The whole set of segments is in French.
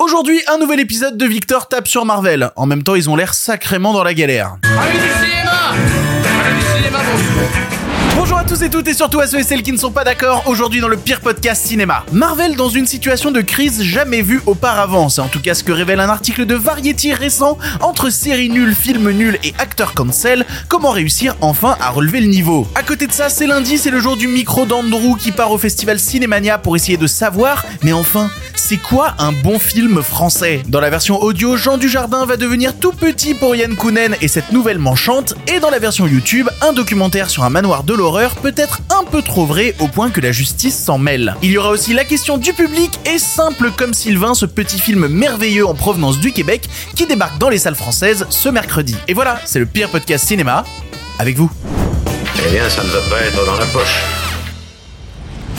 Aujourd'hui, un nouvel épisode de Victor tape sur Marvel. En même temps, ils ont l'air sacrément dans la galère. Allez du cinéma. Bonjour à tous et toutes et surtout à ceux et celles qui ne sont pas d'accord aujourd'hui dans le pire podcast cinéma. Marvel dans une situation de crise jamais vue auparavant, c'est en tout cas ce que révèle un article de Variety récent entre séries nulles, films nuls et acteurs cancel, comment réussir enfin à relever le niveau? À côté de ça, c'est lundi, c'est le jour du micro d'Andrew qui part au festival Cinémania pour essayer de savoir, mais enfin, c'est quoi un bon film français? Dans la version audio, Jean Dujardin va devenir tout petit pour Yann Kounen et cette nouvelle manchante, et dans la version YouTube, un documentaire sur un manoir de l'horreur peut être un peu trop vrai au point que la justice s'en mêle. Il y aura aussi la question du public et simple comme Sylvain, ce petit film merveilleux en provenance du Québec qui débarque dans les salles françaises ce mercredi. Et voilà, c'est le pire podcast cinéma avec vous. Eh bien, ça ne va pas être dans la poche.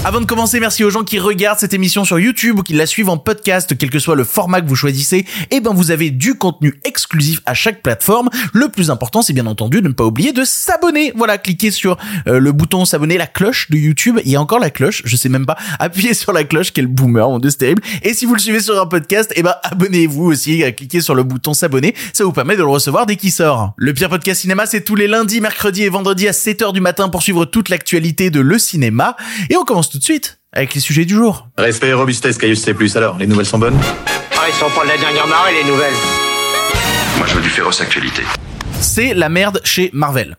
Avant de commencer, merci aux gens qui regardent cette émission sur YouTube ou qui la suivent en podcast, quel que soit le format que vous choisissez. Et ben, vous avez du contenu exclusif à chaque plateforme. Le plus important, c'est bien entendu de ne pas oublier de s'abonner. Voilà, cliquez sur euh, le bouton s'abonner, la cloche de YouTube. Il y a encore la cloche, je sais même pas. Appuyez sur la cloche, quel boomer, mon dieu, c'est terrible. Et si vous le suivez sur un podcast, et ben, abonnez-vous aussi, cliquez sur le bouton s'abonner. Ça vous permet de le recevoir dès qu'il sort. Le pire podcast cinéma, c'est tous les lundis, mercredis et vendredis à 7h du matin pour suivre toute l'actualité de le cinéma. Et on commence tout de suite avec les sujets du jour. Respect et robustesse, Caius C+. Alors, les nouvelles sont bonnes? Ah, ils sont pas de la dernière marée, les nouvelles. Moi, je veux du féroce actualité. c'est la merde chez Marvel.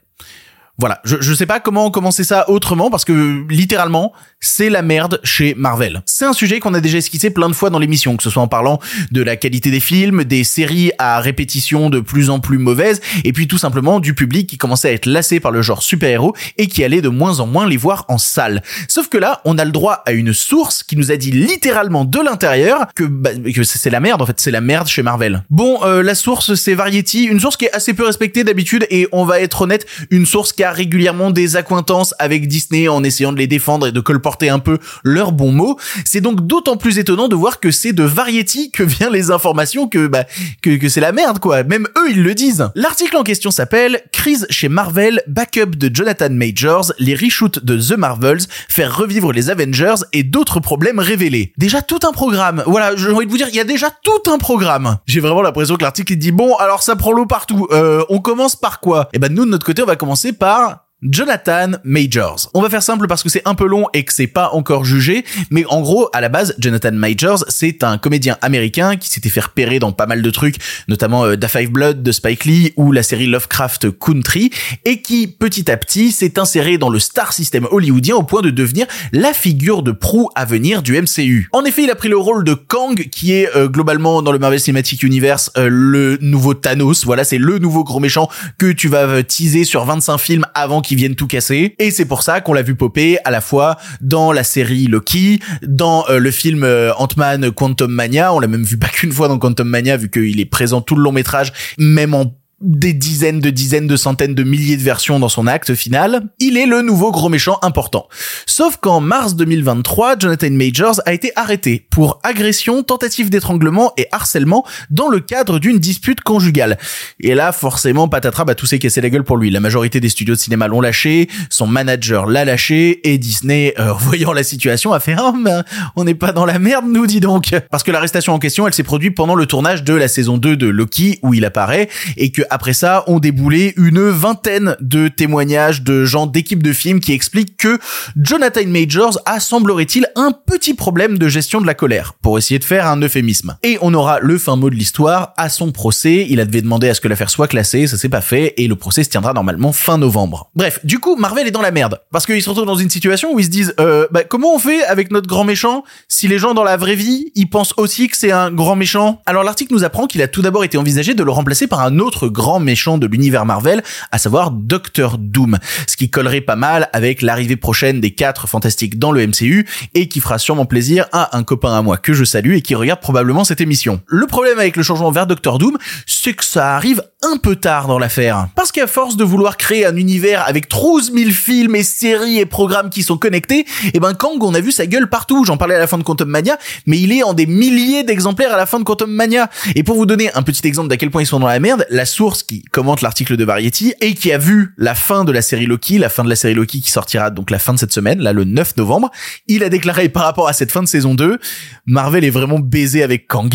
Voilà, je, je sais pas comment commencer ça autrement parce que littéralement, c'est la merde chez Marvel. C'est un sujet qu'on a déjà esquissé plein de fois dans l'émission, que ce soit en parlant de la qualité des films, des séries à répétition de plus en plus mauvaises, et puis tout simplement du public qui commençait à être lassé par le genre super-héros et qui allait de moins en moins les voir en salle. Sauf que là, on a le droit à une source qui nous a dit littéralement de l'intérieur que, bah, que c'est la merde, en fait, c'est la merde chez Marvel. Bon, euh, la source, c'est Variety, une source qui est assez peu respectée d'habitude, et on va être honnête, une source qui a régulièrement des accointances avec Disney en essayant de les défendre et de colporter un peu leurs bons mots. C'est donc d'autant plus étonnant de voir que c'est de Variety que viennent les informations que, bah, que, que c'est la merde, quoi. Même eux, ils le disent. L'article en question s'appelle Crise chez Marvel, backup de Jonathan Majors, les reshoots de The Marvels, faire revivre les Avengers et d'autres problèmes révélés. Déjà tout un programme. Voilà, j'ai envie de vous dire, il y a déjà tout un programme. J'ai vraiment l'impression que l'article il dit bon, alors ça prend l'eau partout. Euh, on commence par quoi? Eh ben nous de notre côté, on va commencer par pas Jonathan Majors. On va faire simple parce que c'est un peu long et que c'est pas encore jugé, mais en gros, à la base, Jonathan Majors, c'est un comédien américain qui s'était fait repérer dans pas mal de trucs, notamment euh, Da Five Blood de Spike Lee ou la série Lovecraft Country, et qui, petit à petit, s'est inséré dans le star system hollywoodien au point de devenir la figure de proue à venir du MCU. En effet, il a pris le rôle de Kang, qui est euh, globalement dans le Marvel Cinematic Universe euh, le nouveau Thanos. Voilà, c'est le nouveau gros méchant que tu vas euh, teaser sur 25 films avant qu'il vienne tout casser. Et c'est pour ça qu'on l'a vu popper à la fois dans la série Loki, dans euh, le film euh, Ant-Man Quantum Mania. On l'a même vu pas qu'une fois dans Quantum Mania, vu qu'il est présent tout le long métrage, même en des dizaines de dizaines de centaines de milliers de versions dans son acte final, il est le nouveau gros méchant important. Sauf qu'en mars 2023, Jonathan Majors a été arrêté pour agression, tentative d'étranglement et harcèlement dans le cadre d'une dispute conjugale. Et là, forcément, patatras, bah, tout s'est cassé la gueule pour lui. La majorité des studios de cinéma l'ont lâché, son manager l'a lâché, et Disney, euh, voyant la situation, a fait, ben, on n'est pas dans la merde, nous, dis donc. Parce que l'arrestation en question, elle s'est produite pendant le tournage de la saison 2 de Loki, où il apparaît, et que après ça, ont déboulé une vingtaine de témoignages de gens d'équipes de films qui expliquent que Jonathan Majors a, semblerait-il, un petit problème de gestion de la colère, pour essayer de faire un euphémisme. Et on aura le fin mot de l'histoire à son procès. Il a devait à ce que l'affaire soit classée, ça s'est pas fait, et le procès se tiendra normalement fin novembre. Bref, du coup, Marvel est dans la merde. Parce qu'ils se retrouvent dans une situation où ils se disent, euh, bah, comment on fait avec notre grand méchant si les gens dans la vraie vie, ils pensent aussi que c'est un grand méchant? Alors l'article nous apprend qu'il a tout d'abord été envisagé de le remplacer par un autre grand méchant de l'univers Marvel, à savoir Doctor Doom. Ce qui collerait pas mal avec l'arrivée prochaine des quatre fantastiques dans le MCU et qui fera sûrement plaisir à un copain à moi que je salue et qui regarde probablement cette émission. Le problème avec le changement vers Doctor Doom, c'est que ça arrive un peu tard dans l'affaire. Parce qu'à force de vouloir créer un univers avec 12 000 films et séries et programmes qui sont connectés, eh ben Kang, on a vu sa gueule partout. J'en parlais à la fin de Quantum Mania, mais il est en des milliers d'exemplaires à la fin de Quantum Mania. Et pour vous donner un petit exemple d'à quel point ils sont dans la merde, la source qui commente l'article de Variety et qui a vu la fin de la série Loki, la fin de la série Loki qui sortira donc la fin de cette semaine, là le 9 novembre, il a déclaré par rapport à cette fin de saison 2, Marvel est vraiment baisé avec Kang.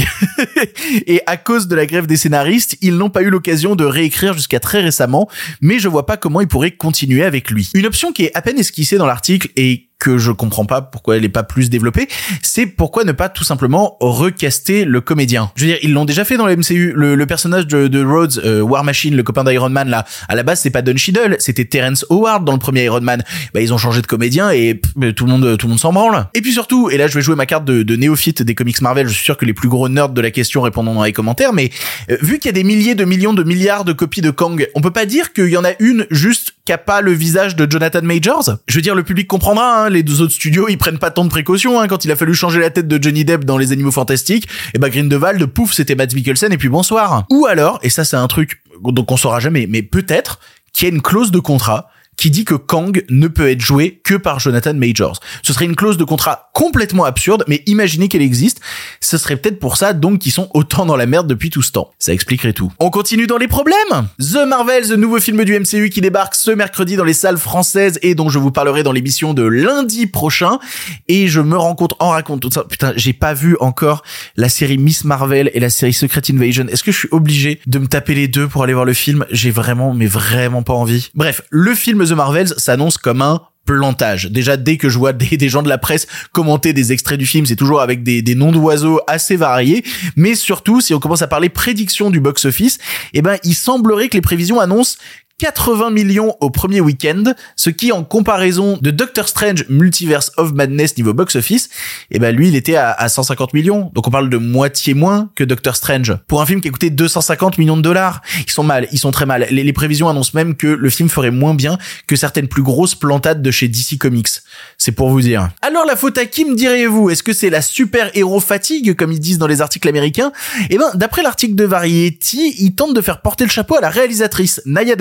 et à cause de la grève des scénaristes, ils n'ont pas eu l'occasion de réécrire jusqu'à très récemment, mais je vois pas comment ils pourraient continuer avec lui. Une option qui est à peine esquissée dans l'article et que je comprends pas pourquoi elle est pas plus développée, c'est pourquoi ne pas tout simplement recaster le comédien. Je veux dire, ils l'ont déjà fait dans le MCU. Le, personnage de, de Rhodes, euh, War Machine, le copain d'Iron Man, là, à la base, c'est pas Don Cheadle, c'était Terrence Howard dans le premier Iron Man. Bah, ils ont changé de comédien et tout le monde, tout le monde s'en branle. Et puis surtout, et là, je vais jouer ma carte de, néophyte des comics Marvel. Je suis sûr que les plus gros nerds de la question répondront dans les commentaires, mais euh, vu qu'il y a des milliers de millions de milliards de copies de Kang, on peut pas dire qu'il y en a une juste qui a pas le visage de Jonathan Majors? Je veux dire, le public comprendra. Hein, les deux autres studios, ils prennent pas tant de précautions. Hein, quand il a fallu changer la tête de Johnny Depp dans Les Animaux Fantastiques, et eh bah ben, Grindelwald, pouf, c'était Matt Mikkelsen et puis bonsoir. Ou alors, et ça c'est un truc donc on saura jamais, mais peut-être qu'il y a une clause de contrat qui dit que Kang ne peut être joué que par Jonathan Majors. Ce serait une clause de contrat complètement absurde, mais imaginez qu'elle existe. Ce serait peut-être pour ça donc qu'ils sont autant dans la merde depuis tout ce temps. Ça expliquerait tout. On continue dans les problèmes. The Marvels, nouveau film du MCU qui débarque ce mercredi dans les salles françaises et dont je vous parlerai dans l'émission de lundi prochain. Et je me rends compte en raconte tout ça. Putain, j'ai pas vu encore la série Miss Marvel et la série Secret Invasion. Est-ce que je suis obligé de me taper les deux pour aller voir le film? J'ai vraiment, mais vraiment pas envie. Bref, le film The Marvels s'annonce comme un plantage. Déjà, dès que je vois des, gens de la presse commenter des extraits du film, c'est toujours avec des, des noms d'oiseaux assez variés. Mais surtout, si on commence à parler prédiction du box-office, eh ben, il semblerait que les prévisions annoncent 80 millions au premier week-end, ce qui en comparaison de Doctor Strange Multiverse of Madness niveau box-office, eh ben lui il était à, 150 millions. Donc on parle de moitié moins que Doctor Strange. Pour un film qui a coûté 250 millions de dollars, ils sont mal, ils sont très mal. Les, prévisions annoncent même que le film ferait moins bien que certaines plus grosses plantades de chez DC Comics. C'est pour vous dire. Alors la faute à qui me diriez-vous Est-ce que c'est la super-héros fatigue comme ils disent dans les articles américains? Eh ben d'après l'article de Variety, ils tentent de faire porter le chapeau à la réalisatrice Naya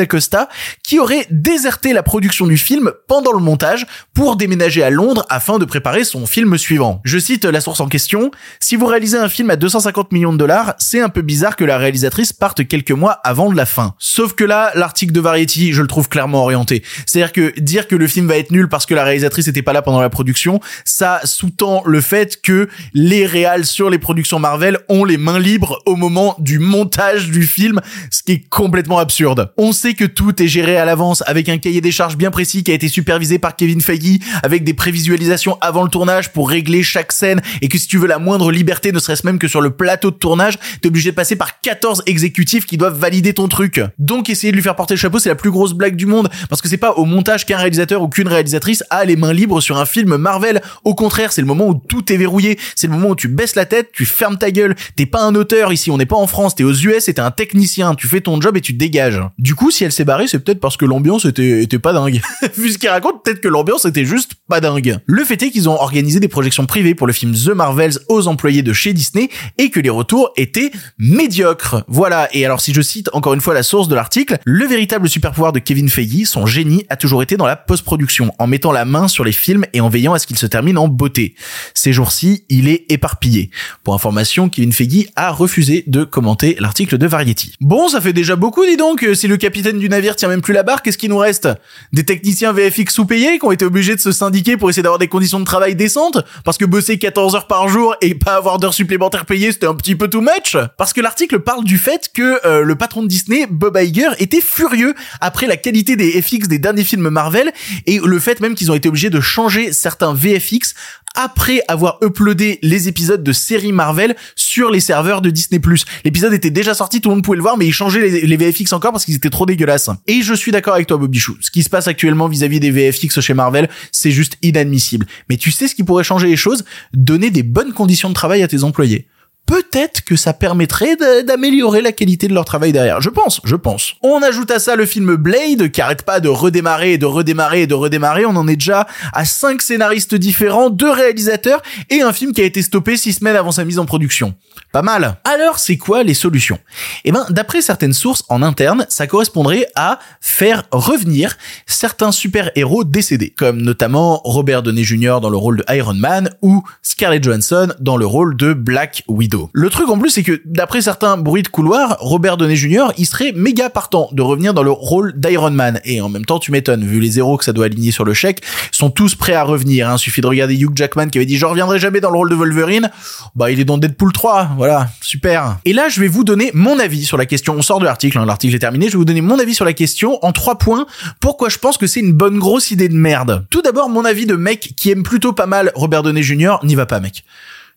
Qui aurait déserté la production du film pendant le montage pour déménager à Londres afin de préparer son film suivant. Je cite la source en question, si vous réalisez un film à 250 millions de dollars, c'est un peu bizarre que la réalisatrice parte quelques mois avant de la fin. Sauf que là, l'article de Variety, je le trouve clairement orienté. C'est-à-dire que dire que le film va être nul parce que la réalisatrice n'était pas là pendant la production, ça sous-tend le fait que les réals sur les productions Marvel ont les mains libres au moment du montage du film, ce qui est complètement absurde. On sait que tout est géré à l'avance avec un cahier des charges bien précis qui a été supervisé par Kevin Feige avec des prévisualisations avant le tournage pour régler chaque scène et que si tu veux la moindre liberté, ne serait-ce même que sur le plateau de tournage, t'es obligé de passer par 14 exécutifs qui doivent valider ton truc. Donc essayer de lui faire porter le chapeau, c'est la plus grosse blague du monde parce que c'est pas au montage qu'un réalisateur ou qu'une réalisatrice a les mains libres sur un film Marvel. Au contraire, c'est le moment où tout est verrouillé, c'est le moment où tu baisses la tête, tu fermes ta gueule. T'es pas un auteur ici, on n'est pas en France, t'es aux US et t'es un technicien, tu fais ton job et tu dégages. Du coup, si elle barré, c'est peut-être parce que l'ambiance était, était pas dingue. Vu ce qu'il raconte, peut-être que l'ambiance était juste pas dingue. Le fait est qu'ils ont organisé des projections privées pour le film The Marvels aux employés de chez Disney et que les retours étaient médiocres. Voilà. Et alors, si je cite encore une fois la source de l'article, le véritable super pouvoir de Kevin Feige, son génie, a toujours été dans la post-production, en mettant la main sur les films et en veillant à ce qu'ils se terminent en beauté. Ces jours-ci, il est éparpillé. Pour information, Kevin Feige a refusé de commenter l'article de Variety. Bon, ça fait déjà beaucoup, dis donc, si le capitaine du navire tient même plus la barre, qu'est-ce qu'il nous reste? Des techniciens VFX sous-payés qui ont été obligés de se syndiquer pour essayer d'avoir des conditions de travail décentes? Parce que bosser 14 heures par jour et pas avoir d'heures supplémentaires payées, c'était un petit peu too much? Parce que l'article parle du fait que euh, le patron de Disney, Bob Iger, était furieux après la qualité des FX des derniers films Marvel et le fait même qu'ils ont été obligés de changer certains VFX après avoir uploadé les épisodes de série Marvel sur les serveurs de Disney+. L'épisode était déjà sorti, tout le monde pouvait le voir, mais ils changeaient les, VFX encore parce qu'ils étaient trop dégueulasses. Et je suis d'accord avec toi, Bobichou. Ce qui se passe actuellement vis-à-vis des VFX chez Marvel, c'est juste inadmissible. Mais tu sais ce qui pourrait changer les choses? Donner des bonnes conditions de travail à tes employés peut-être que ça permettrait d'améliorer la qualité de leur travail derrière. Je pense, je pense. On ajoute à ça le film Blade, qui arrête pas de redémarrer, de redémarrer et de redémarrer. On en est déjà à cinq scénaristes différents, deux réalisateurs et un film qui a été stoppé six semaines avant sa mise en production. Pas mal. Alors, c'est quoi les solutions? Eh ben, d'après certaines sources en interne, ça correspondrait à faire revenir certains super-héros décédés, comme notamment Robert Downey Jr. dans le rôle de Iron Man ou Scarlett Johansson dans le rôle de Black Widow. Le truc en plus, c'est que d'après certains bruits de couloir, Robert Downey Jr. il serait méga partant de revenir dans le rôle d'Iron Man. Et en même temps, tu m'étonnes, vu les zéros que ça doit aligner sur le chèque, sont tous prêts à revenir. Hein. Suffit de regarder Hugh Jackman qui avait dit je reviendrai jamais dans le rôle de Wolverine. Bah, il est dans Deadpool 3. Voilà, super. Et là, je vais vous donner mon avis sur la question. On sort de l'article, hein. l'article est terminé. Je vais vous donner mon avis sur la question en trois points. Pourquoi je pense que c'est une bonne grosse idée de merde? Tout d'abord, mon avis de mec qui aime plutôt pas mal Robert Downey Jr. N'y va pas, mec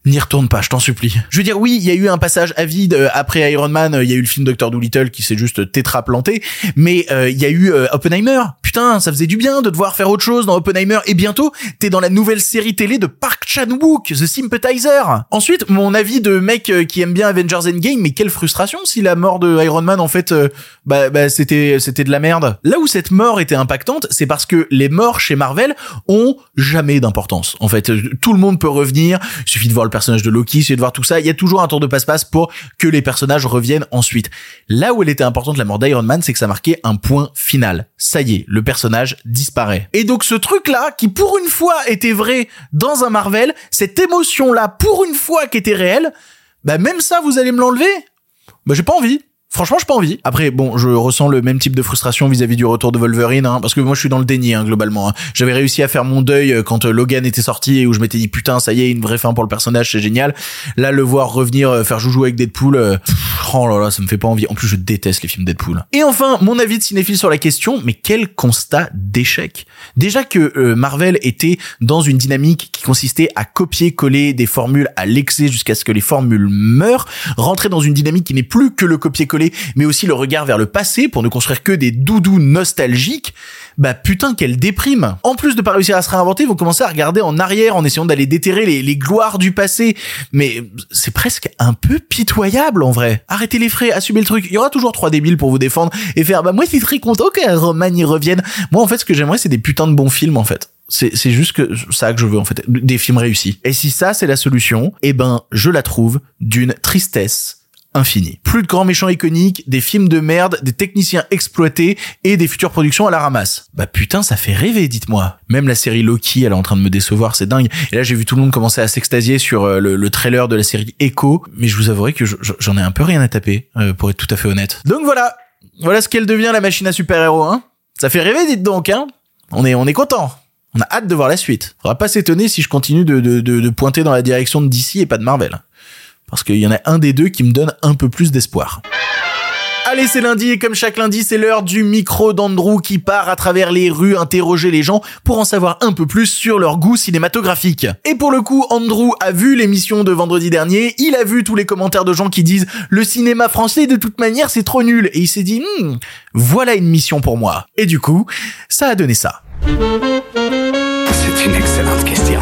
n'y retourne pas, je t'en supplie. Je veux dire, oui, il y a eu un passage avide euh, après Iron Man, euh, il y a eu le film Doctor Dolittle qui s'est juste tétraplanté, mais euh, il y a eu Oppenheimer. Putain, ça faisait du bien de devoir faire autre chose dans Oppenheimer, et bientôt, t'es dans la nouvelle série télé de Park Chan-wook, The Sympathizer. Ensuite, mon avis de mec qui aime bien Avengers Endgame, mais quelle frustration si la mort de Iron Man, en fait, bah, bah c'était c'était de la merde. Là où cette mort était impactante, c'est parce que les morts chez Marvel ont jamais d'importance. En fait, tout le monde peut revenir, il suffit de voir le personnage de Loki, c'est de voir tout ça. Il y a toujours un tour de passe-passe pour que les personnages reviennent ensuite. Là où elle était importante, la mort d'Iron Man, c'est que ça marquait un point final. Ça y est, le personnage disparaît. Et donc ce truc-là, qui pour une fois était vrai dans un Marvel, cette émotion-là, pour une fois qui était réelle, bah même ça, vous allez me l'enlever? Bah j'ai pas envie. Franchement, j'ai pas envie. Après, bon, je ressens le même type de frustration vis-à-vis du retour de Wolverine, hein, parce que moi, je suis dans le déni hein, globalement. Hein. J'avais réussi à faire mon deuil euh, quand euh, Logan était sorti et où je m'étais dit putain, ça y est, une vraie fin pour le personnage, c'est génial. Là, le voir revenir euh, faire joujou avec Deadpool, oh là là, ça me fait pas envie. En plus, je déteste les films Deadpool. Et enfin, mon avis de cinéphile sur la question, mais quel constat d'échec? Déjà que Marvel était dans une dynamique qui consistait à copier-coller des formules à l'excès jusqu'à ce que les formules meurent, rentrer dans une dynamique qui n'est plus que le copier-coller mais aussi le regard vers le passé pour ne construire que des doudous nostalgiques, bah putain quelle déprime. En plus de pas réussir à se réinventer, ils vont commencer à regarder en arrière en essayant d'aller déterrer les, gloires du passé. Mais c'est presque un peu pitoyable en vrai. Arrêtez les frais, assumez le truc. Il y aura toujours trois débiles pour vous défendre et faire bah moi je suis très content que Roman y revienne. Moi en fait ce que j'aimerais c'est des putains de bons films en fait. C'est, c'est juste que ça que je veux en fait, des films réussis. Et si ça c'est la solution, eh ben je la trouve d'une tristesse Plus de grands méchants iconiques, des films de merde, des techniciens exploités et des futures productions à la ramasse. Bah putain, ça fait rêver, dites-moi. Même la série Loki, elle est en train de me décevoir, c'est dingue. Et là, j'ai vu tout le monde commencer à s'extasier sur euh, le, trailer de la série Echo, mais je vous avouerai que j'en ai un peu rien à taper, euh, pour être tout à fait honnête. Donc voilà, voilà ce qu'elle devient la machine à super-héros, hein. Ça fait rêver, dites donc, hein. On est, on est content. On a hâte de voir la suite. Faudra pas s'étonner si je continue de, de pointer dans la direction de DC et pas de Marvel parce qu'il y en a un des deux qui me donne un peu plus d'espoir. Allez, c'est lundi et comme chaque lundi, c'est l'heure du micro d'Andrew qui part à travers les rues interroger les gens pour en savoir un peu plus sur leur goût cinématographique. Et pour le coup, Andrew a vu l'émission de vendredi dernier, il a vu tous les commentaires de gens qui disent le cinéma français de toute manière c'est trop nul et il s'est dit hmm, voilà une mission pour moi. Et du coup, ça a donné ça. C'est une excellente question.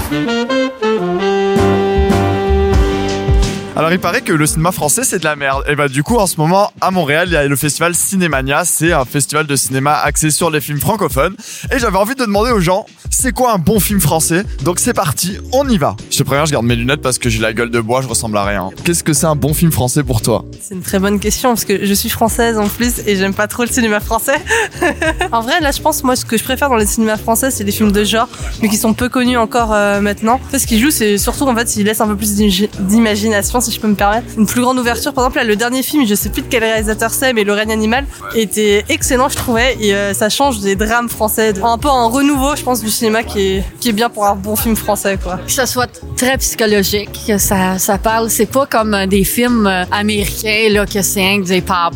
Alors il paraît que le cinéma français c'est de la merde. Et bah du coup en ce moment à Montréal il y a le festival Cinémania, c'est un festival de cinéma axé sur les films francophones. Et j'avais envie de demander aux gens c'est quoi un bon film français? Donc c'est parti, on y va. Je te préviens, je garde mes lunettes parce que j'ai la gueule de bois, je ressemble à rien. Qu'est-ce que c'est un bon film français pour toi? C'est une très bonne question parce que je suis française en plus et j'aime pas trop le cinéma français. en vrai là je pense moi ce que je préfère dans les cinémas français c'est les films de genre mais qui sont peu connus encore euh, maintenant. ce qui joue c'est surtout en fait s'ils laissent un peu plus d'imagination si je peux me permettre. Une plus grande ouverture. Par exemple, là, le dernier film, je sais plus de quel réalisateur c'est, mais Le règne animal était excellent, je trouvais. Et euh, ça change des drames français. Un peu en renouveau, je pense, du cinéma qui est, qui est bien pour un bon film français, quoi. Que ça soit très psychologique, que ça, ça parle. C'est pas comme euh, des films euh, américains, là, que c'est un des pop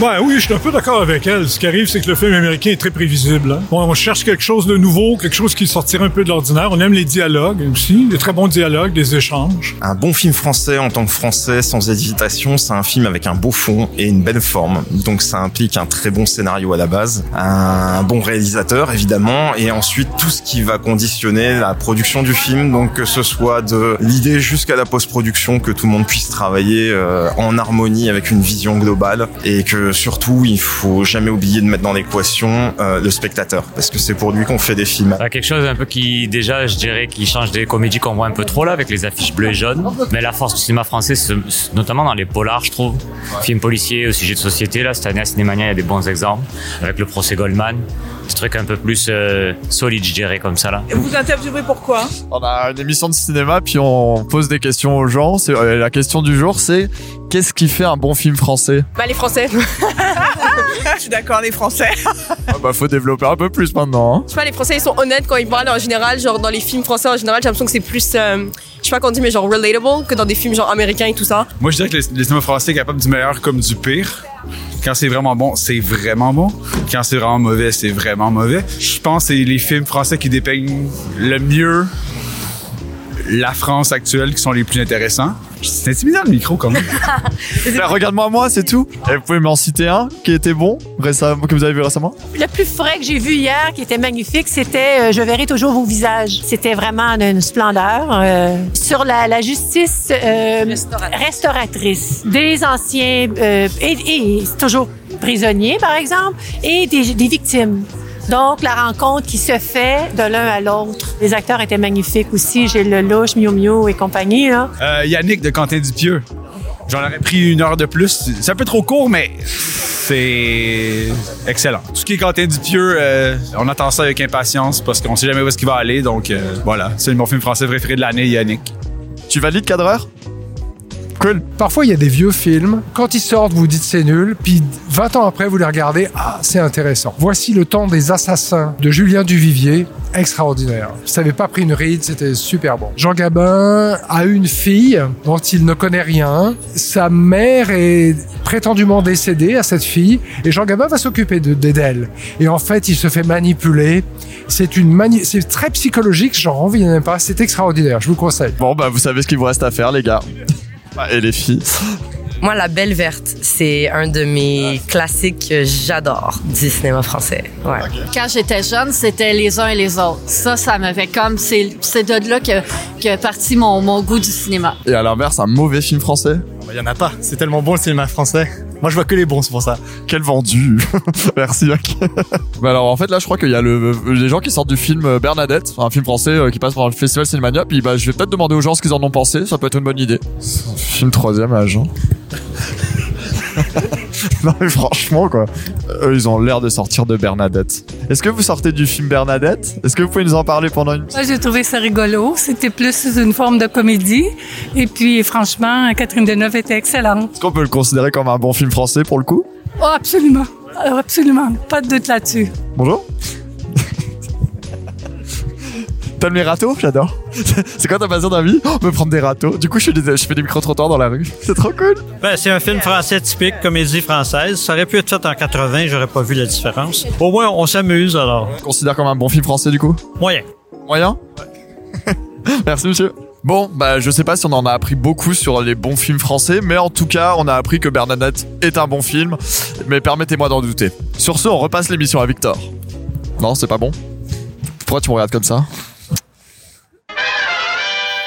Ouais, oui, je suis un peu d'accord avec elle. Ce qui arrive, c'est que le film américain est très prévisible. Hein. On cherche quelque chose de nouveau, quelque chose qui sortirait un peu de l'ordinaire. On aime les dialogues aussi, des très bons dialogues, des échanges. Un bon film français en tant français, sans hésitation, c'est un film avec un beau fond et une belle forme. Donc ça implique un très bon scénario à la base, un bon réalisateur évidemment, et ensuite tout ce qui va conditionner la production du film. Donc que ce soit de l'idée jusqu'à la post-production, que tout le monde puisse travailler euh, en harmonie avec une vision globale, et que surtout il faut jamais oublier de mettre dans l'équation euh, le spectateur, parce que c'est pour lui qu'on fait des films. Quelque chose un peu qui déjà je dirais qui change des comédies qu'on voit un peu trop là avec les affiches bleues et jaunes mais la force du cinéma français notamment dans les polars je trouve. Films policiers au sujet de société là cette année à Cinémania il y a des bons exemples avec le procès Goldman. Des trucs un peu plus euh, solides je dirais comme ça là. Vous interviewez pourquoi On a une émission de cinéma, puis on pose des questions aux gens. Euh, la question du jour, c'est qu'est-ce qui fait un bon film français? Bah les Français. Je suis d'accord, les Français. ah Bah, faut développer un peu plus maintenant. Hein. Je sais pas, les Français ils sont honnêtes quand ils parlent en général, genre dans les films français en général, j'ai l'impression que c'est plus, euh, je sais pas comment on dit, mais genre relatable que dans des films genre américains et tout ça. Moi, je dirais que le, le cinéma français est capable du meilleur comme du pire. Quand c'est vraiment bon, c'est vraiment bon. Quand c'est vraiment mauvais, c'est vraiment mauvais. Je pense que c'est les films français qui dépeignent le mieux la France actuelle qui sont les plus intéressants. C'est intimidant le micro quand même. Regarde-moi moi, c'est tout. Et vous pouvez m'en citer un qui était bon récemment, que vous avez vu récemment? Le plus frais que j'ai vu hier, qui était magnifique, c'était euh, Je verrai toujours vos visages. C'était vraiment d'une splendeur. euh, sur la, la justice euh, restauratrice des anciens, euh, et, et toujours prisonniers, par exemple, et des, des victimes. Donc, la rencontre qui se fait de l'un à l'autre. Les acteurs étaient magnifiques aussi. J'ai le louche, Miu Miu et compagnie. Là. Euh, Yannick de Quentin Dupieux. J'en aurais pris une heure de plus. C'est un peu trop court, mais c'est excellent. Tout ce qui est Quentin Dupieux, euh, on attend ça avec impatience parce qu'on sait jamais où est-ce qu'il va aller. Donc euh, voilà, c'est mon film français préféré de l'année, Yannick. Tu valides cadreur Parfois, il y a des vieux films. Quand ils sortent, vous dites c'est nul. Puis 20 ans après, vous les regardez. Ah, c'est intéressant. Voici le temps des assassins de Julien Duvivier. Extraordinaire. Ça n'avait pas pris une ride, c'était super bon. Jean Gabin a une fille dont il ne connaît rien. Sa mère est prétendument décédée à cette fille et Jean Gabin va s'occuper de- d'elle. Et en fait, il se fait manipuler. C'est une mani c'est très psychologique, j'en reviens pas. C'est extraordinaire, je vous conseille. Bon, bah vous savez ce qu'il vous reste à faire, les gars. Ah, Et les filles. Moi, La Belle Verte, c'est un de mes classiques que j'adore du cinéma français. Ouais. Quand j'étais jeune, c'était les uns et les autres. Ça, ça m'avait comme... C'est c'est de là que, que parti mon, mon goût du cinéma. Et à l'inverse, un mauvais film français Il y en a pas. C'est tellement bon le cinéma français. Moi, je vois que les bons, c'est pour ça. Quel vendu Merci, mec. bah alors, en fait, là, je crois qu'il y a le, les gens qui sortent du film euh, Bernadette, un film français euh, qui passe par le festival Cinémania. Puis, bah, je vais peut-être demander aux gens ce qu'ils en ont pensé. Ça peut être une bonne idée. Un film troisième âge. hein. non, mais franchement, quoi. Eux, ils ont l'air de sortir de Bernadette. Est-ce que vous sortez du film Bernadette? Est-ce que vous pouvez nous en parler pendant une... Moi, j'ai trouvé ça rigolo. C'était plus une forme de comédie. Et puis, franchement, Catherine Deneuve était excellente. Est-ce qu'on peut le considérer comme un bon film français pour le coup? Oh, absolument. Euh, Absolument. Pas de doute là-dessus. Bonjour T'aimes les râteaux? J'adore. C'est quoi ta passion dans la vie oh, Me prendre des râteaux. Du coup, je fais des, je fais des micro-trottoirs dans la rue. C'est trop cool. Ben, c'est un film français typique, comédie française. Ça aurait pu être fait en 80, j'aurais pas vu la différence. Au moins, on s'amuse alors. Considère comme un bon film français du coup? Moyen. Moyen? Merci monsieur. Bon, bah je sais pas si on en a appris beaucoup sur les bons films français, mais en tout cas, on a appris que Bernadette est un bon film, mais permettez-moi d'en douter. Sur ce, on repasse l'émission à Victor. Non, c'est pas bon Pourquoi tu me regardes comme ça?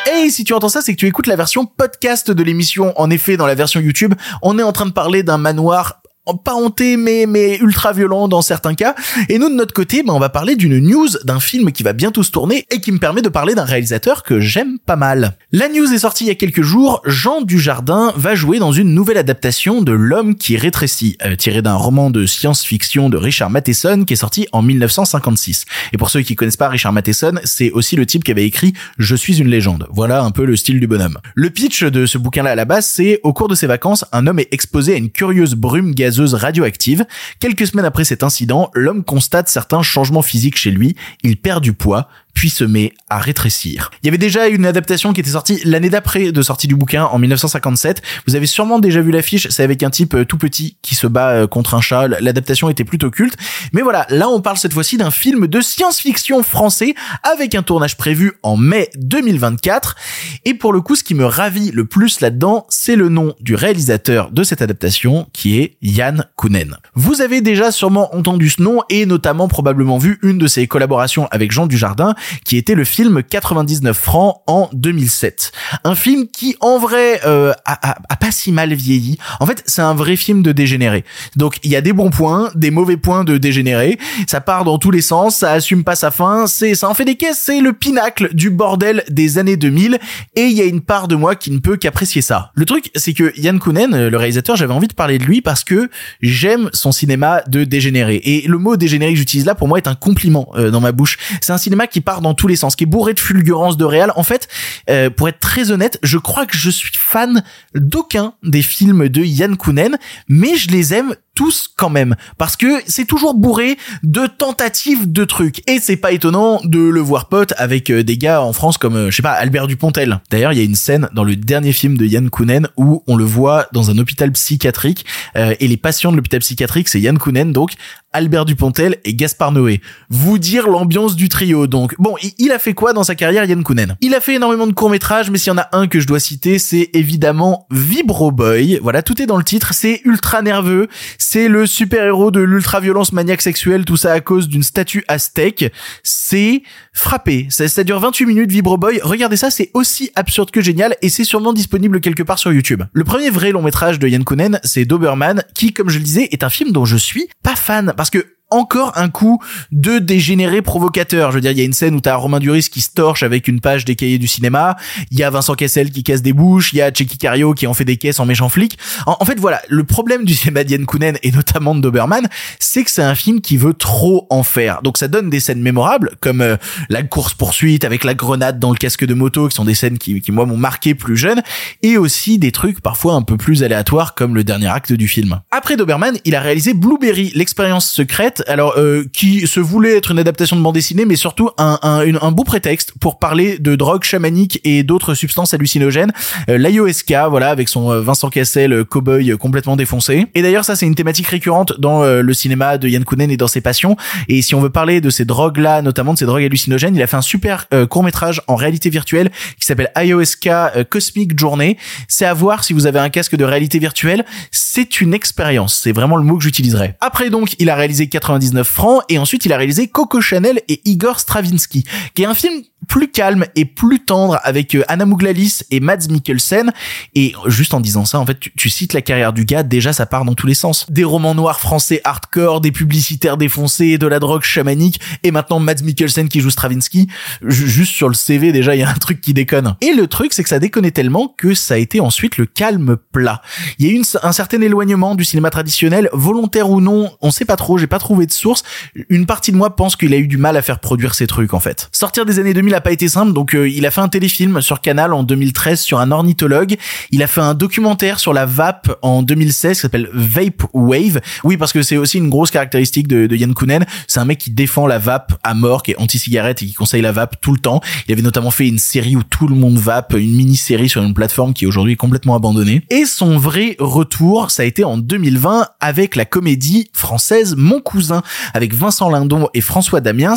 Et si tu entends ça, c'est que tu écoutes la version podcast de l'émission. En effet, dans la version YouTube, on est en train de parler d'un manoir pas hanté mais mais ultra violent dans certains cas et nous de notre côté ben on va parler d'une news d'un film qui va bientôt se tourner et qui me permet de parler d'un réalisateur que j'aime pas mal. La news est sortie il y a quelques jours, Jean Dujardin va jouer dans une nouvelle adaptation de L'homme qui rétrécit euh, tiré d'un roman de science-fiction de Richard Matheson qui est sorti en 1956. Et pour ceux qui connaissent pas Richard Matheson, c'est aussi le type qui avait écrit Je suis une légende. Voilà un peu le style du bonhomme. Le pitch de ce bouquin-là à la base, c'est au cours de ses vacances, un homme est exposé à une curieuse brume gazeuse radioactive. Quelques semaines après cet incident, l'homme constate certains changements physiques chez lui. Il perd du poids, puis se met à rétrécir. Il y avait déjà une adaptation qui était sortie l'année d'après de sortie du bouquin en 1957. Vous avez sûrement déjà vu l'affiche, c'est avec un type euh, tout petit qui se bat euh, contre un chat. L'adaptation était plutôt culte. Mais voilà, là on parle cette fois-ci d'un film de science-fiction français avec un tournage prévu en mai 2024. Et pour le coup, ce qui me ravit le plus là-dedans, c'est le nom du réalisateur de cette adaptation qui est Yann Kounen. Vous avez déjà sûrement entendu ce nom et notamment probablement vu une de ses collaborations avec Jean Dujardin qui était le film 99 francs en 2007. Un film qui en vrai euh, a, a- a pas si mal vieilli. En fait, c'est un vrai film de dégénéré. Donc il y a des bons points, des mauvais points de dégénéré. Ça part dans tous les sens, ça assume pas sa fin, c'est ça en fait des caisses, c'est le pinacle du bordel des années 2000 et il y a une part de moi qui ne peut qu'apprécier ça. Le truc, c'est que Yann Kounen, le réalisateur, j'avais envie de parler de lui parce que j'aime son cinéma de dégénéré. Et le mot dégénéré que j'utilise là, pour moi, est un compliment euh, dans ma bouche. C'est un cinéma qui part dans tous les sens, qui est bourré de fulgurance de réal. En fait, euh, pour être très honnête, je crois que je suis fan d'aucun des films de Yann Kounen, mais je les aime tous quand même parce que c'est toujours bourré de tentatives de trucs et c'est pas étonnant de le voir pote avec euh, des gars en France comme euh, je sais pas Albert Dupontel. D'ailleurs, il y a une scène dans le dernier film de Yann Kounen où on le voit dans un hôpital psychiatrique euh, et les patients de l'hôpital psychiatrique c'est Yann Kounen donc Albert Dupontel et Gaspard Noé. Vous dire l'ambiance du trio donc. Bon, il- a fait quoi dans sa carrière Yann Kounen? Il a fait énormément de courts-métrages mais s'il y en a un que je dois citer, c'est évidemment Vibro Boy. Voilà, tout est dans le titre, c'est ultra nerveux, c'est le super-héros de l'ultra-violence maniaque sexuelle, tout ça à cause d'une statue aztèque. C'est frappé. Ça, ça dure 28 minutes Vibro Boy. Regardez ça, c'est aussi absurde que génial et c'est sûrement disponible quelque part sur YouTube. Le premier vrai long métrage de Yann Kounen, c'est Doberman, qui, comme je le disais, est un film dont je suis pas fan parce que encore un coup de dégénéré provocateur. Je veux dire, il y a une scène où t'as Romain Duris qui se torche avec une page des cahiers du cinéma. Il y a Vincent Cassel qui casse des bouches. Il y a Checky Cario qui en fait des caisses en méchant flic. En, fait, voilà, le problème du cinéma d'Yann Kounen et notamment de Doberman, c'est que c'est un film qui veut trop en faire. Donc ça donne des scènes mémorables comme euh, la course poursuite avec la grenade dans le casque de moto, qui sont des scènes qui, qui moi m'ont marqué plus jeune, et aussi des trucs parfois un peu plus aléatoires comme le dernier acte du film. Après Doberman, il a réalisé Blueberry, l'expérience secrète, alors euh, qui se voulait être une adaptation de bande dessinée, mais surtout un, un, un beau prétexte pour parler de drogue chamanique et d'autres substances hallucinogènes. Euh, L'AIOSK, voilà, avec son euh, Vincent Cassel, euh, cowboy euh, complètement défoncé. Et d'ailleurs, ça c'est une thématique récurrente dans le cinéma de Yann Kounen et dans ses passions. Et si on veut parler de ces drogues-là, notamment de ces drogues hallucinogènes, il a fait un super court métrage en réalité virtuelle qui s'appelle IOSK Cosmic Journey. C'est à voir si vous avez un casque de réalité virtuelle. C'est une expérience. C'est vraiment le mot que j'utiliserais. Après donc, il a réalisé 99 francs et ensuite il a réalisé Coco Chanel et Igor Stravinsky, qui est un film plus calme et plus tendre avec euh, Anna Mouglalis et Mads Mikkelsen. Et juste en disant ça, en fait, tu, tu cites la carrière du gars, déjà ça part dans tous les sens. Des romans noirs français hardcore, des publicitaires défoncés, de la drogue chamanique, et maintenant Mads Mikkelsen qui joue Stravinsky. Ju- Juste sur le CV, déjà, il y a un truc qui déconne. Et le truc, c'est que ça déconnait tellement que ça a été ensuite le calme plat. Il y a eu une- un certain éloignement du cinéma traditionnel, volontaire ou non, on sait pas trop, j'ai pas trouvé de source. Une partie de moi pense qu'il a eu du mal à faire produire ces trucs, en fait. Sortir des années 2000 a pas été simple, donc euh, il a fait un téléfilm sur Canal en 2013 sur un ornithologue. Il a fait un documentaire sur la vape en 2016 qui s'appelle Vape Wave. Oui, parce que c'est aussi une grosse caractéristique de, de Yann Kounen. C'est un mec qui défend la vape à mort, qui est anti-cigarette et qui conseille la vape tout le temps. Il avait notamment fait une série où tout le monde vape, une mini-série sur une plateforme qui est aujourd'hui complètement abandonnée. Et son vrai retour, ça a été en 2020 avec la comédie française Mon Cousin, avec Vincent Lindon et François Damiens,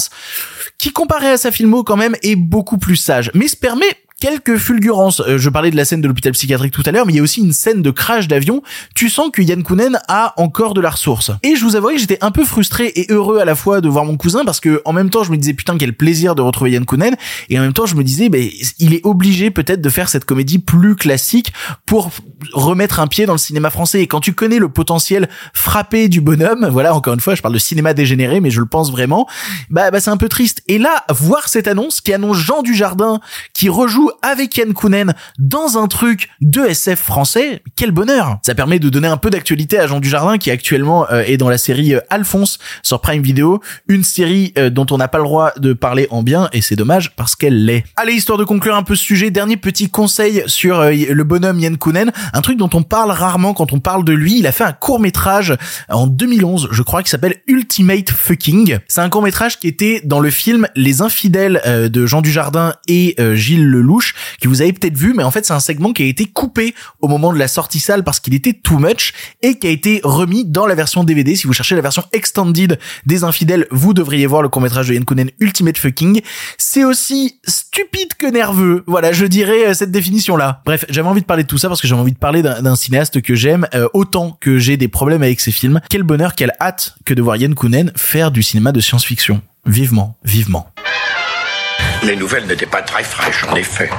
qui comparé à sa filmo quand même est beaucoup plus sage, mais se permet quelques fulgurances. Euh, je parlais de la scène de l'hôpital psychiatrique tout à l'heure, mais il y a aussi une scène de crash d'avion. Tu sens que Yann Kounen a encore de la ressource. Et je vous avouerai que j'étais un peu frustré et heureux à la fois de voir mon cousin parce que en même temps je me disais putain quel plaisir de retrouver Yann Kounen et en même temps je me disais ben il est obligé peut-être de faire cette comédie plus classique pour remettre un pied dans le cinéma français. Et quand tu connais le potentiel frappé du bonhomme, voilà encore une fois je parle de cinéma dégénéré mais je le pense vraiment, bah, bah c'est un peu triste. Et là voir cette annonce qui annonce Jean Dujardin qui rejoue avec Yann Kounen dans un truc de SF français, quel bonheur. Ça permet de donner un peu d'actualité à Jean Dujardin qui actuellement euh, est dans la série euh, Alphonse sur Prime Video, une série euh, dont on n'a pas le droit de parler en bien et c'est dommage parce qu'elle l'est. Allez, histoire de conclure un peu ce sujet, dernier petit conseil sur le bonhomme Yann Kounen, un truc dont on parle rarement quand on parle de lui, il a fait un court-métrage en 2011, je crois, qui s'appelle Ultimate Fucking. C'est un court-métrage qui était dans le film Les Infidèles de Jean Dujardin et Gilles Lelouch, que vous avez peut-être vu, mais en fait c'est un segment qui a été coupé au moment de la sortie salle parce qu'il était too much et qui a été remis dans la version DVD. Si vous cherchez la version extended des Infidèles, vous devriez voir le court-métrage de Yann Kounen Ultimate Fucking. C'est aussi stupide que nerveux. Voilà, je dirais euh, cette définition-là. Bref, j'avais envie de parler de tout ça parce que j'avais envie de parler d'un d'un cinéaste que j'aime euh, autant que j'ai des problèmes avec ses films. Quel bonheur, quelle hâte que de voir Yann Kounen faire du cinéma de science-fiction. Vivement, vivement. Les nouvelles n'étaient pas très fraîches, en effet.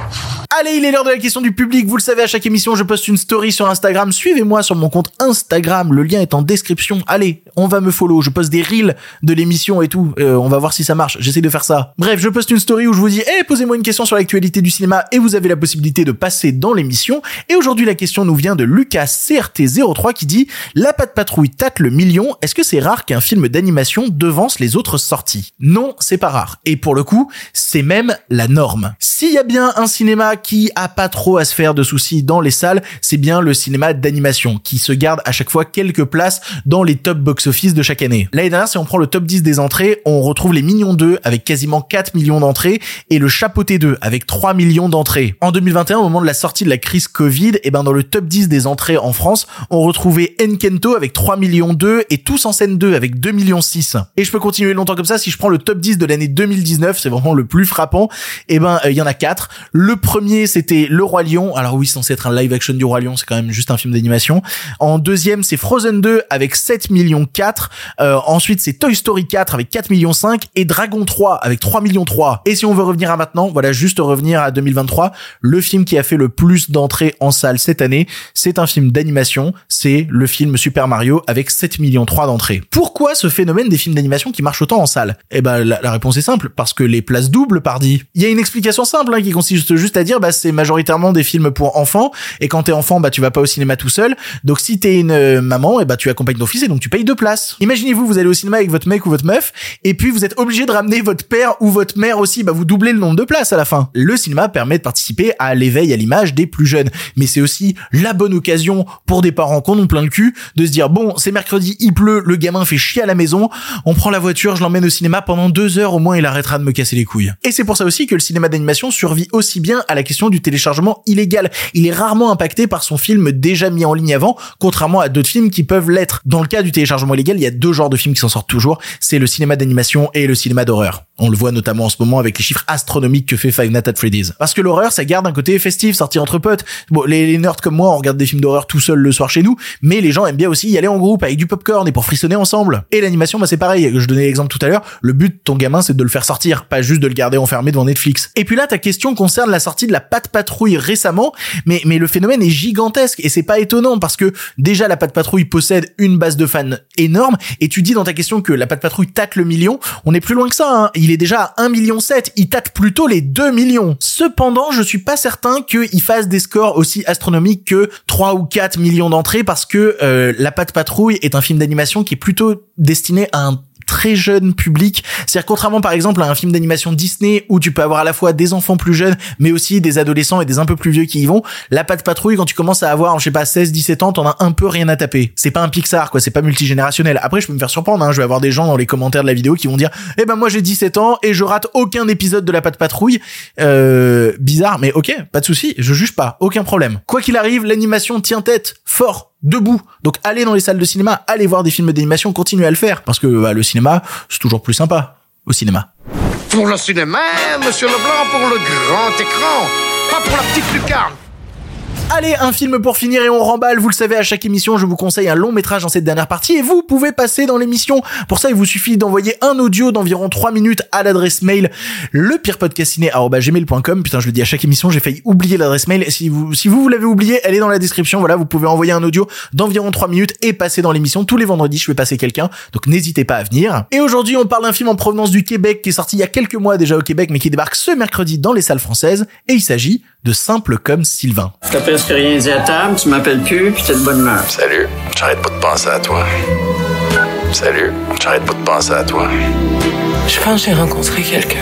Allez, il est l'heure de la question du public. Vous le savez, à chaque émission, je poste une story sur Instagram. Suivez-moi sur mon compte Instagram. Le lien est en description. Allez, on va me follow. Je poste des reels de l'émission et tout. Euh, on va voir si ça marche. J'essaie de faire ça. Bref, je poste une story où je vous dis, eh, posez-moi une question sur l'actualité du cinéma et vous avez la possibilité de passer dans l'émission. Et aujourd'hui, la question nous vient de Lucas CRT03 qui dit, la patte patrouille tâte le million. Est-ce que c'est rare qu'un film d'animation devance les autres sorties? Non, c'est pas rare. Et pour le coup, c'est même la norme. S'il y a bien un cinéma qui a pas trop à se faire de soucis dans les salles, c'est bien le cinéma d'animation qui se garde à chaque fois quelques places dans les top box-office de chaque année. L'année dernière, si on prend le top 10 des entrées, on retrouve les Mignons 2 avec quasiment 4 millions d'entrées et le Chapeauté 2 avec 3 millions d'entrées. En 2021, au moment de la sortie de la crise Covid, et ben dans le top 10 des entrées en France, on retrouvait Enkento avec 3 millions 2 et Tous en scène 2 avec 2 millions 6. Et je peux continuer longtemps comme ça, si je prends le top 10 de l'année 2019, c'est vraiment le plus frappant, et ben euh, il y en a 4. Le premier, c'était Le Roi Lion. Alors oui, c'est censé être un live action du Roi Lion, c'est quand même juste un film d'animation. En deuxième, c'est Frozen 2 avec 7 millions 4. Euh, ensuite, c'est Toy Story 4 avec 4 millions 5 et Dragon 3 avec 3 millions 3. Et si on veut revenir à maintenant, voilà, juste revenir à 2023, le film qui a fait le plus d'entrées en salle cette année, c'est un film d'animation, c'est le film Super Mario avec 7 millions 3 d'entrées. Pourquoi ce phénomène des films d'animation qui marchent autant en salle? Eh ben la, la réponse est simple, parce que les places doubles, pardi. Il y a une explication simple hein, qui consiste juste à dire bah c'est majoritairement des films pour enfants et quand t'es enfant bah tu vas pas au cinéma tout seul. Donc si t'es une euh, maman et bah tu accompagnes ton fils et donc tu payes deux places. Imaginez-vous vous allez au cinéma avec votre mec ou votre meuf et puis vous êtes obligé de ramener votre père ou votre mère aussi bah vous doublez le nombre de places à la fin. Le cinéma permet de participer à l'éveil à l'image des plus jeunes mais c'est aussi la bonne occasion pour des parents qu'on ont plein le cul de se dire bon c'est mercredi il pleut le gamin fait chier à la maison on prend la voiture je l'emmène au cinéma pendant deux heures au moins il arrêtera de me casser les couilles. Et c'est pour ça aussi que le cinéma d'animation survit aussi bien à la question du téléchargement illégal. Il est rarement impacté par son film déjà mis en ligne avant, contrairement à d'autres films qui peuvent l'être. Dans le cas du téléchargement illégal, il y a deux genres de films qui s'en sortent toujours, c'est le cinéma d'animation et le cinéma d'horreur. On le voit notamment en ce moment avec les chiffres astronomiques que fait Five Nights at Freddy's. Parce que l'horreur, ça garde un côté festif, sorti entre potes. Bon, les, les nerds comme moi, on regarde des films d'horreur tout seul le soir chez nous, mais les gens aiment bien aussi y aller en groupe avec du popcorn et pour frissonner ensemble. Et l'animation, bah c'est pareil. Je donnais l'exemple tout à l'heure. Le but de ton gamin, c'est de le faire sortir, pas juste de le garder enfermé devant Netflix. Et puis là, ta question concerne la sortie de la Patte Patrouille récemment, mais mais le phénomène est gigantesque et c'est pas étonnant parce que déjà la Patte Patrouille possède une base de fans énorme et tu dis dans ta question que la Patte Patrouille tâte le million, on est plus loin que ça. Hein. Il est déjà à 1 million 7, il tâte plutôt les 2 millions. Cependant, je suis pas certain qu'il fasse des scores aussi astronomiques que 3 ou 4 millions d'entrées parce que euh, la Patte Patrouille est un film d'animation qui est plutôt destiné à un très jeune public. C'est-à-dire contrairement par exemple à un film d'animation Disney où tu peux avoir à la fois des enfants plus jeunes mais aussi des adolescents et des un peu plus vieux qui y vont, la patte patrouille quand tu commences à avoir je sais pas 16 17 ans, t'en as un peu rien à taper. C'est pas un Pixar quoi, c'est pas multigénérationnel. Après je peux me faire surprendre hein, je vais avoir des gens dans les commentaires de la vidéo qui vont dire "Eh ben moi j'ai 17 ans et je rate aucun épisode de la patte patrouille." Euh bizarre mais OK, pas de souci, je juge pas, aucun problème. Quoi qu'il arrive, l'animation tient tête fort debout. Donc allez dans les salles de cinéma, allez voir des films d'animation, continuez à le faire parce que bah, le cinéma, c'est toujours plus sympa au cinéma. Pour le cinéma, monsieur Leblanc, pour le grand écran, pas pour la petite lucarne. Allez, un film pour finir et on remballe. Vous le savez, à chaque émission, je vous conseille un long métrage dans cette dernière partie et vous pouvez passer dans l'émission. Pour ça, il vous suffit d'envoyer un audio d'environ 3 minutes à l'adresse mail lepirepodcastiné.com. Putain, je le dis à chaque émission, j'ai failli oublier l'adresse mail. Si vous, si vous, l'avez oublié, elle est dans la description. Voilà, vous pouvez envoyer un audio d'environ 3 minutes et passer dans l'émission. Tous les vendredis, je vais passer quelqu'un. Donc n'hésitez pas à venir. Et aujourd'hui, on parle d'un film en provenance du Québec qui est sorti il y a quelques mois déjà au Québec, mais qui débarque ce mercredi dans les salles françaises. Et il s'agit de Simple comme Sylvain. Presque rien dit à table, tu m'appelles plus, puis t'es de bonne humeur. Salut, j'arrête pas de penser à toi. Salut, j'arrête pas de penser à toi. Je pense que j'ai rencontré quelqu'un.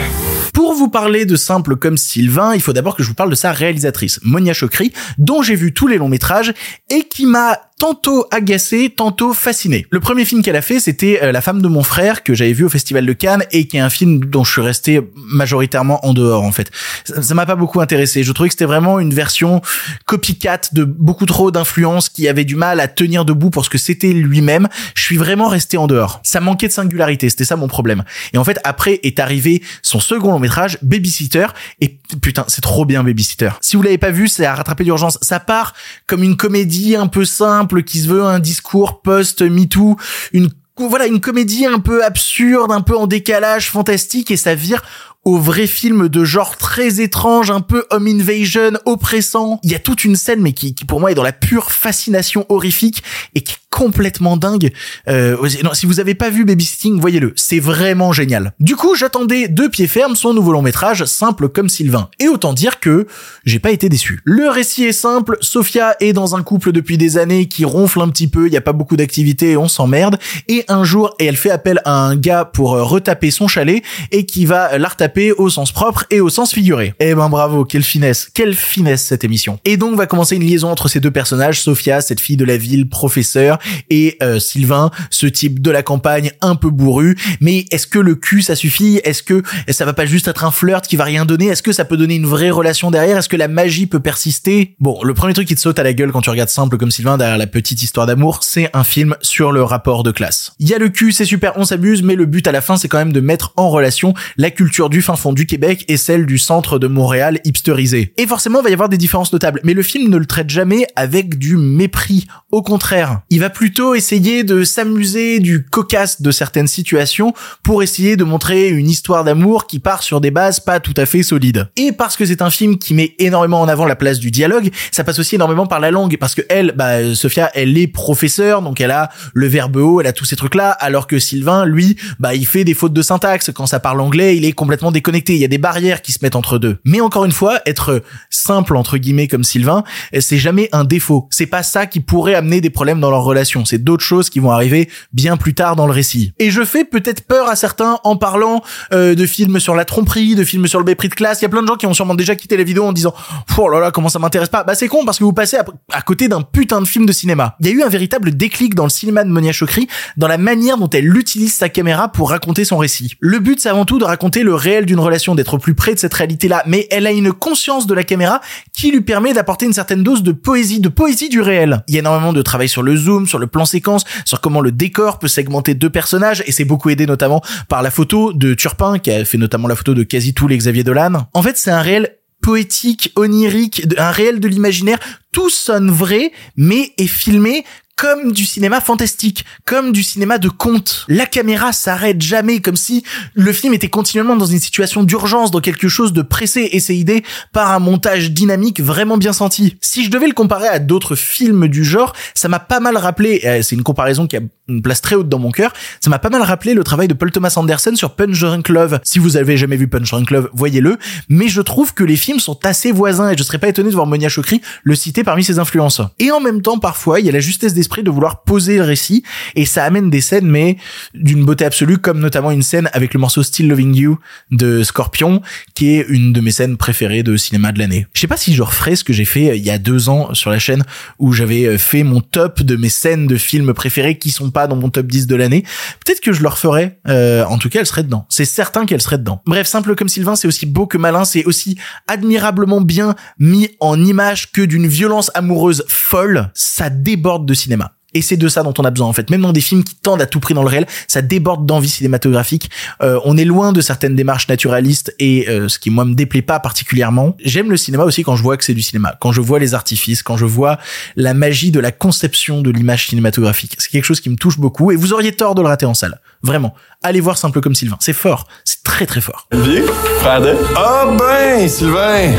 Pour vous parler de Simple comme Sylvain, il faut d'abord que je vous parle de sa réalisatrice, Monia Chokri, dont j'ai vu tous les longs métrages et qui m'a tantôt agacé, tantôt fasciné. Le premier film qu'elle a fait, c'était euh, La femme de mon frère que j'avais vu au Festival de Cannes et qui est un film dont je suis resté majoritairement en dehors en fait. Ça m'a pas beaucoup intéressé. Je trouvais que c'était vraiment une version copycat de beaucoup trop d'influences qui avait du mal à tenir debout pour ce que c'était lui-même. Je suis vraiment resté en dehors. Ça manquait de singularité, c'était ça mon problème. Et en fait, après est arrivé son second long métrage, Babysitter, et putain, c'est trop bien Babysitter. Si vous l'avez pas vu, c'est à rattraper d'urgence. Ça part comme une comédie un peu simple qui se veut un discours post-MeToo, une voilà une comédie un peu absurde, un peu en décalage fantastique et ça vire au vrai film de genre très étrange, un peu home invasion, oppressant. Il y a toute une scène mais qui, qui pour moi est dans la pure fascination horrifique et qui complètement dingue. Euh, non, si vous avez pas vu Babysitting, voyez-le, c'est vraiment génial. Du coup, j'attendais de pied ferme son nouveau long métrage, simple comme Sylvain. Et autant dire que j'ai pas été déçu. Le récit est simple, Sophia est dans un couple depuis des années qui ronfle un petit peu, il y a pas beaucoup d'activité, on s'emmerde, et un jour, elle fait appel à un gars pour euh, retaper son chalet et qui va la retaper au sens propre et au sens figuré. Eh ben bravo, quelle finesse, quelle finesse cette émission. Et donc va commencer une liaison entre ces deux personnages, Sophia, cette fille de la ville, professeur, et euh, Sylvain, ce type de la campagne un peu bourru. Mais est-ce que le cul ça suffit? Est-ce que ça va pas juste être un flirt qui va rien donner? Est-ce que ça peut donner une vraie relation derrière? Est-ce que la magie peut persister? Bon, le premier truc qui te saute à la gueule quand tu regardes simple comme Sylvain derrière la petite histoire d'amour, c'est un film sur le rapport de classe. Il y a le cul, c'est super, on s'abuse, mais le but à la fin c'est quand même de mettre en relation la culture du fin fond du Québec et celle du centre de Montréal hipsterisé. Et forcément, il va y avoir des différences notables, mais le film ne le traite jamais avec du mépris. Au contraire, il va plutôt essayer de s'amuser du cocasse de certaines situations pour essayer de montrer une histoire d'amour qui part sur des bases pas tout à fait solides. Et parce que c'est un film qui met énormément en avant la place du dialogue, ça passe aussi énormément par la langue parce que elle, bah Sophia, elle est professeure, donc elle a le verbe haut, elle a tous ces trucs-là, alors que Sylvain, lui, bah il fait des fautes de syntaxe. Quand ça parle anglais, il est complètement déconnecté. Il y a des barrières qui se mettent entre deux. Mais encore une fois, être simple entre guillemets comme Sylvain, c'est jamais un défaut. C'est pas ça qui pourrait amener des problèmes dans leur relation. C'est d'autres choses qui vont arriver bien plus tard dans le récit. Et je fais peut-être peur à certains en parlant euh, de films sur la tromperie, de films sur le mépris de classe. Il y a plein de gens qui ont sûrement déjà quitté la vidéo en disant "Oh là là, comment ça m'intéresse pas." Bah c'est con parce que vous passez à, à côté d'un putain de film de cinéma. Il y a eu un véritable déclic dans le cinéma de Monia Chokri dans la manière dont elle utilise sa caméra pour raconter son récit. Le but c'est avant tout de raconter le réel d'une relation, d'être plus près de cette réalité-là, mais elle a une conscience de la caméra qui lui permet d'apporter une certaine dose de poésie, de poésie du réel. Il y a énormément de travail sur le zoom, sur le plan séquence, sur comment le décor peut segmenter deux personnages, et c'est beaucoup aidé notamment par la photo de Turpin, qui a fait notamment la photo de quasi tous les Xavier Dolan. En fait, c'est un réel poétique, onirique, un réel de l'imaginaire. Tout sonne vrai, mais est filmé comme du cinéma fantastique, comme du cinéma de conte. La caméra s'arrête jamais, comme si le film était continuellement dans une situation d'urgence, dans quelque chose de pressé, et c'est par un montage dynamique vraiment bien senti. Si je devais le comparer à d'autres films du genre, ça m'a pas mal rappelé, et c'est une comparaison qui a une place très haute dans mon cœur, ça m'a pas mal rappelé le travail de Paul Thomas Anderson sur Punch Drunk Love. Si vous avez jamais vu Punch Drunk Love, voyez-le, mais je trouve que les films sont assez voisins, et je serais pas étonné de voir Monia Chokri le citer parmi ses influences. Et en même temps, parfois, il y a la justesse d'esprit de vouloir poser le récit et ça amène des scènes mais d'une beauté absolue comme notamment une scène avec le morceau Still Loving You de Scorpion qui est une de mes scènes préférées de cinéma de l'année. Je sais pas si je referai ce que j'ai fait euh, il y a deux ans sur la chaîne où j'avais euh, fait mon top de mes scènes de films préférés qui sont pas dans mon top 10 de l'année. Peut-être que je le referai. Euh, en tout cas, elle serait dedans. C'est certain qu'elle serait dedans. Bref, simple comme Sylvain, c'est aussi beau que malin, c'est aussi admirablement bien mis en image que d'une violence amoureuse folle. Ça déborde de cinéma. Et c'est de ça dont on a besoin en fait. Même dans des films qui tendent à tout prix dans le réel, ça déborde d'envie cinématographique. Euh, on est loin de certaines démarches naturalistes et euh, ce qui moi me déplaît pas particulièrement. J'aime le cinéma aussi quand je vois que c'est du cinéma, quand je vois les artifices, quand je vois la magie de la conception de l'image cinématographique. C'est quelque chose qui me touche beaucoup et vous auriez tort de le rater en salle. Vraiment. Allez voir Simple comme Sylvain. C'est fort. C'est très très fort. Olivier, frère de. Ah ben, Sylvain.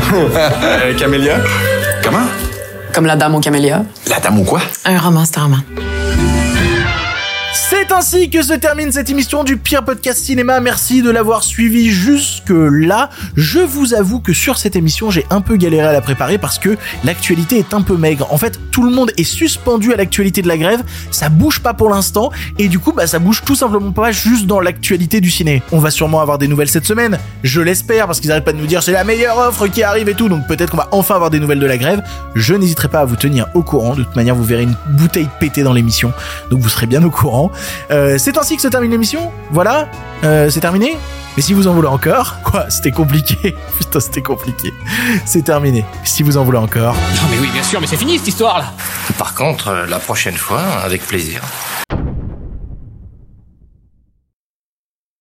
Euh, Camélia. Comment? Comme la dame au camélia. La dame ou quoi? Un roman, c'est un roman. C'est ainsi que se termine cette émission du pire podcast cinéma. Merci de l'avoir suivi jusque là. Je vous avoue que sur cette émission, j'ai un peu galéré à la préparer parce que l'actualité est un peu maigre. En fait, tout le monde est suspendu à l'actualité de la grève. Ça bouge pas pour l'instant et du coup, bah, ça bouge tout simplement pas juste dans l'actualité du ciné. On va sûrement avoir des nouvelles cette semaine. Je l'espère parce qu'ils arrêtent pas de nous dire c'est la meilleure offre qui arrive et tout. Donc peut-être qu'on va enfin avoir des nouvelles de la grève. Je n'hésiterai pas à vous tenir au courant. De toute manière, vous verrez une bouteille pétée dans l'émission. Donc vous serez bien au courant. Euh, c'est ainsi que se termine l'émission. Voilà, euh, c'est terminé. Mais si vous en voulez encore, quoi, c'était compliqué. Putain, c'était compliqué. C'est terminé. Si vous en voulez encore. Non mais oui, bien sûr, mais c'est fini cette histoire là. Par contre, euh, la prochaine fois, avec plaisir.